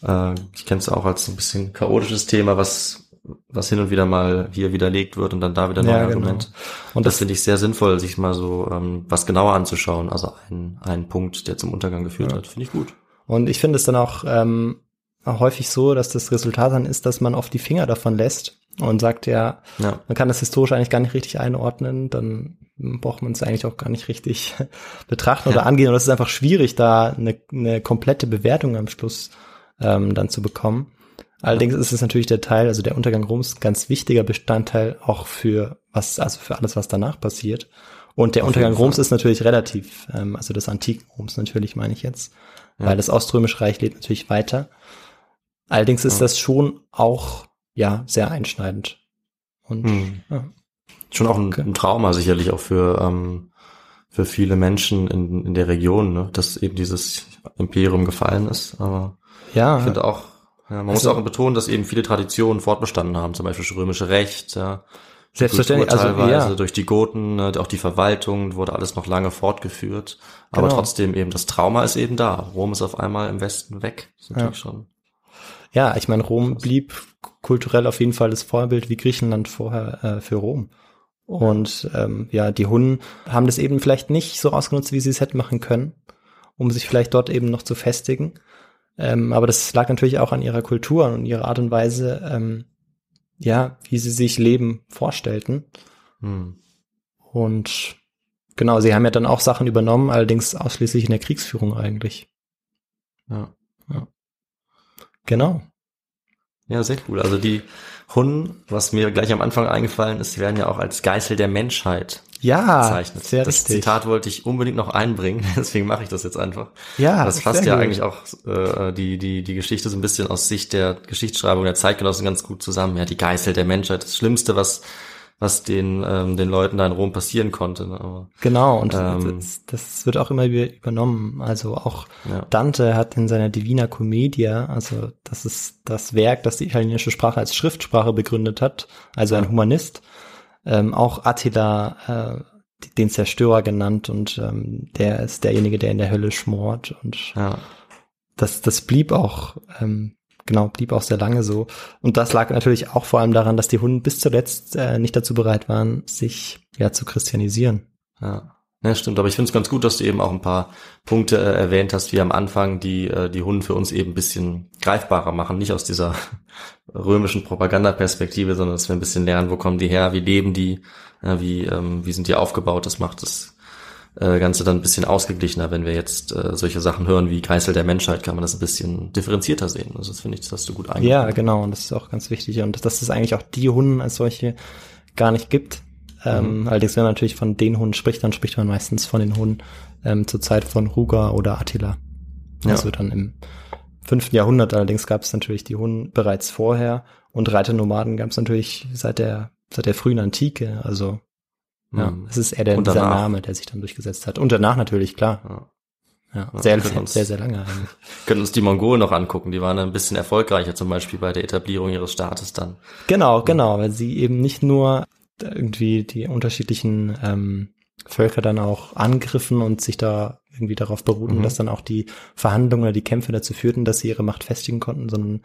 Äh, ich kenne es auch als ein bisschen chaotisches Thema, was was hin und wieder mal hier widerlegt wird und dann da wieder neue Ja, genau. Argumente. Und das das, finde ich sehr sinnvoll, sich mal so ähm, was genauer anzuschauen. Also ein, ein Punkt, der zum Untergang geführt Ja. hat, finde ich gut. und ich finde es dann auch ähm, auch häufig so, dass das Resultat dann ist, dass man oft die Finger davon lässt und sagt, ja, Ja, man kann das historisch eigentlich gar nicht richtig einordnen, dann braucht man es eigentlich auch gar nicht richtig betrachten oder Ja. angehen. Und es ist einfach schwierig, da eine, eine komplette Bewertung am Schluss ähm, dann zu bekommen. Allerdings ist es natürlich der Teil, also der Untergang Roms, ein ganz wichtiger Bestandteil auch für was, also für alles, was danach passiert. Und der Auf Untergang. Roms ist natürlich relativ, ähm, also des antiken Roms natürlich meine ich jetzt, weil das Oströmische Reich lebt natürlich weiter. Allerdings ist Ja. das schon auch, ja, sehr einschneidend. Und Hm. ja. Schon auch ein, ein Trauma sicherlich auch für, ähm, für viele Menschen in, in der Region, ne? dass eben dieses Imperium gefallen ist. Aber ja, ich finde auch, ja, man muss Also- auch betonen, dass eben viele Traditionen fortbestanden haben, zum Beispiel das römische Recht, ja, Selbstverständlich, also, teilweise ja. durch die Goten, ne, auch die Verwaltung wurde alles noch lange fortgeführt. Aber Genau. trotzdem eben das Trauma ist eben da. Rom ist auf einmal im Westen weg. Schon. ja, ich meine, Rom blieb kulturell auf jeden Fall das Vorbild wie Griechenland vorher äh, für Rom. Und ähm, ja, die Hunnen haben das eben vielleicht nicht so ausgenutzt, wie sie es hätten machen können, um sich vielleicht dort eben noch zu festigen. Ähm, aber das lag natürlich auch an ihrer Kultur und ihrer Art und Weise, ähm, ja, wie sie sich Leben vorstellten. Hm. Und genau, sie haben ja dann auch Sachen übernommen, allerdings ausschließlich in der Kriegsführung eigentlich. Ja. Genau. Ja, sehr cool. Also die Hunnen, was mir gleich am Anfang eingefallen ist, werden ja auch als Geißel der Menschheit Ja, bezeichnet. sehr das richtig. Zitat wollte ich unbedingt noch einbringen, deswegen mache ich das jetzt einfach. ja, das fasst ja gut. eigentlich auch äh, die, die, die Geschichte so ein bisschen aus Sicht der Geschichtsschreibung der Zeitgenossen ganz gut zusammen. Ja, die Geißel der Menschheit, das Schlimmste, was, was den, ähm, den Leuten da in Rom passieren konnte. Ne? Aber, Genau, und Ähm, das, das wird auch immer wieder übernommen. Also auch ja. Dante hat in seiner Divina Commedia, also das ist das Werk, das die italienische Sprache als Schriftsprache begründet hat, also ein Humanist, ähm, auch Attila, äh, den Zerstörer genannt und ähm, der ist derjenige, der in der Hölle schmort und ja. das, das blieb auch, ähm, genau, blieb auch sehr lange so. Und das lag natürlich auch vor allem daran, dass die Hunden bis zuletzt äh, nicht dazu bereit waren, sich ja zu christianisieren. Ja. Ja, stimmt, aber ich finde es ganz gut, dass du eben auch ein paar Punkte äh, erwähnt hast, wie am Anfang, die äh, die Hunden für uns eben ein bisschen greifbarer machen, nicht aus dieser römischen Propagandaperspektive, sondern dass wir ein bisschen lernen, wo kommen die her, wie leben die, äh, wie, ähm, wie sind die aufgebaut, das macht das äh, Ganze dann ein bisschen ausgeglichener, wenn wir jetzt äh, solche Sachen hören wie Geißel der Menschheit, kann man das ein bisschen differenzierter sehen. Also das finde ich, das hast du gut eingebaut. Ja, genau, und das ist auch ganz wichtig. Und dass es eigentlich auch die Hunden als solche gar nicht gibt. Ähm, allerdings, wenn man natürlich von den Hunden spricht, dann spricht man meistens von den Hunden ähm, zur Zeit von Ruga oder Attila. Ja. Also dann im fünften Jahrhundert allerdings gab es natürlich die Hunden bereits vorher und Reiternomaden gab es natürlich seit der seit der frühen Antike. Also ja, Mhm. es ist eher der, Und dieser danach. Name, der sich dann durchgesetzt hat. Und danach natürlich, klar. Ja. Ja, Ja, sehr, können uns- sehr, sehr lange eigentlich. können uns die Mongolen noch angucken, die waren ein bisschen erfolgreicher, zum Beispiel bei der Etablierung ihres Staates dann. Genau, genau, weil sie eben nicht nur irgendwie die unterschiedlichen ähm, Völker dann auch angriffen und sich da irgendwie darauf beruhten, Mhm. dass dann auch die Verhandlungen oder die Kämpfe dazu führten, dass sie ihre Macht festigen konnten, sondern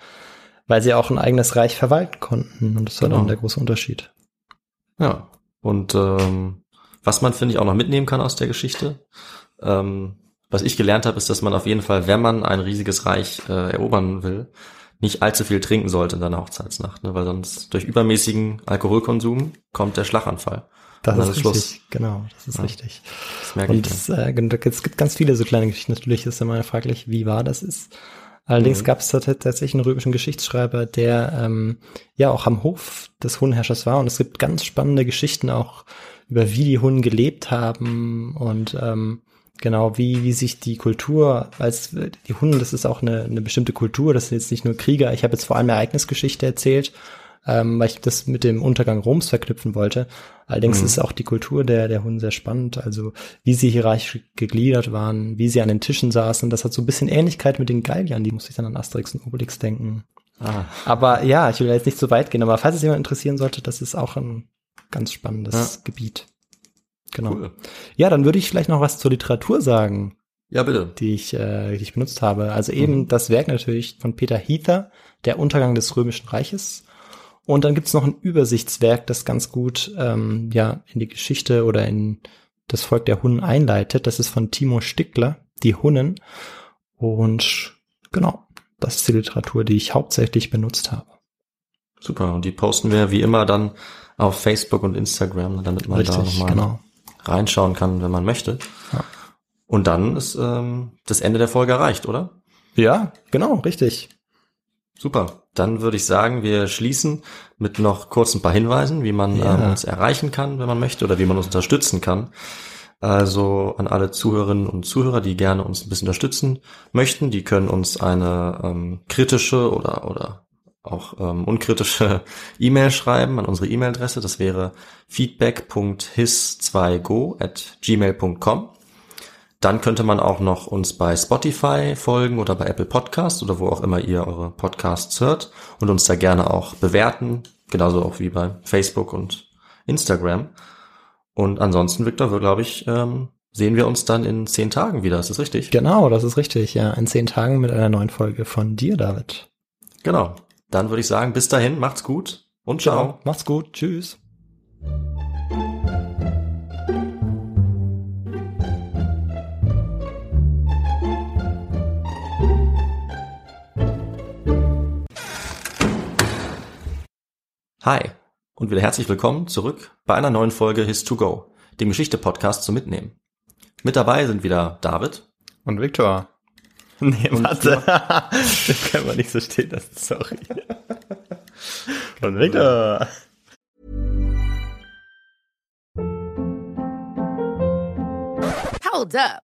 weil sie auch ein eigenes Reich verwalten konnten. Und das war Genau. dann der große Unterschied. Ja, und ähm, was man, finde ich, auch noch mitnehmen kann aus der Geschichte, ähm, was ich gelernt habe, ist, dass man auf jeden Fall, wenn man ein riesiges Reich äh, erobern will, nicht allzu viel trinken sollte in seiner Hochzeitsnacht, ne? weil sonst durch übermäßigen Alkoholkonsum kommt der Schlaganfall. Das ist ist Schluss. richtig, genau, das ist Ja. richtig. Das merke Und ich. es, äh, es gibt ganz viele so kleine Geschichten. Natürlich ist immer fraglich, wie wahr das ist. Allerdings Mhm. gab es tatsächlich einen römischen Geschichtsschreiber, der ähm, ja auch am Hof des Hundenherrschers war. Und es gibt ganz spannende Geschichten auch über, wie die Hunden gelebt haben und ähm, genau wie wie sich die Kultur, als die Hunden, das ist auch eine, eine bestimmte Kultur. Das sind jetzt nicht nur Krieger. Ich habe jetzt vor allem Ereignisgeschichte erzählt ähm, weil ich das mit dem Untergang Roms verknüpfen wollte. Allerdings Mhm. ist auch die Kultur der, der Hunden sehr spannend, also wie sie hierarchisch gegliedert waren, wie sie an den Tischen saßen. Das hat so ein bisschen Ähnlichkeit mit den Galliern, die muss ich dann an Asterix und Obelix denken. ah, Aber ja, ich will jetzt nicht so weit gehen, aber falls es jemand interessieren sollte, das ist auch ein ganz spannendes Ja. Gebiet. Genau. cool. Ja, dann würde ich vielleicht noch was zur Literatur sagen Ja, bitte. die ich, äh, die ich benutzt habe. Also eben Mhm. das Werk natürlich von Peter Heather, Der Untergang des Römischen Reiches. Und dann gibt's noch ein Übersichtswerk, das ganz gut ähm, ja in die Geschichte oder in das Volk der Hunnen einleitet. Das ist von Timo Stickler, Die Hunnen. Und genau, das ist die Literatur, die ich hauptsächlich benutzt habe. Super. Und die posten wir wie immer dann auf Facebook und Instagram, damit man da Richtig, nochmal genau. reinschauen kann, wenn man möchte. Ja. Und dann ist ähm, das Ende der Folge erreicht, oder? Ja, genau, richtig. Super. Dann würde ich sagen, wir schließen mit noch kurz ein paar Hinweisen, wie man Ja. ähm, uns erreichen kann, wenn man möchte, oder wie man uns unterstützen kann. Also an alle Zuhörerinnen und Zuhörer, die gerne uns ein bisschen unterstützen möchten, die können uns eine ähm, kritische oder oder auch ähm, unkritische E-Mail schreiben an unsere E-Mail-Adresse. Das wäre feedback.his2go at gmail.com. Dann könnte man auch noch uns bei Spotify folgen oder bei Apple Podcasts oder wo auch immer ihr eure Podcasts hört und uns da gerne auch bewerten, genauso auch wie bei Facebook und Instagram. Und ansonsten, Victor, wir glaube ich, ähm, sehen wir uns dann in zehn Tagen wieder. Ist das richtig? Genau, das ist richtig. Ja, in zehn Tagen mit einer neuen Folge von dir, David. Genau. Dann würde ich sagen, bis dahin, macht's gut und ciao. Macht's gut. Tschüss. Hi und wieder herzlich willkommen zurück bei einer neuen Folge His to Go, dem Geschichte-Podcast zum Mitnehmen. Mit dabei sind wieder David. Und Viktor. Nee, Und warte. das können wir nicht so stehen lassen, sorry. Und Viktor. Hold up.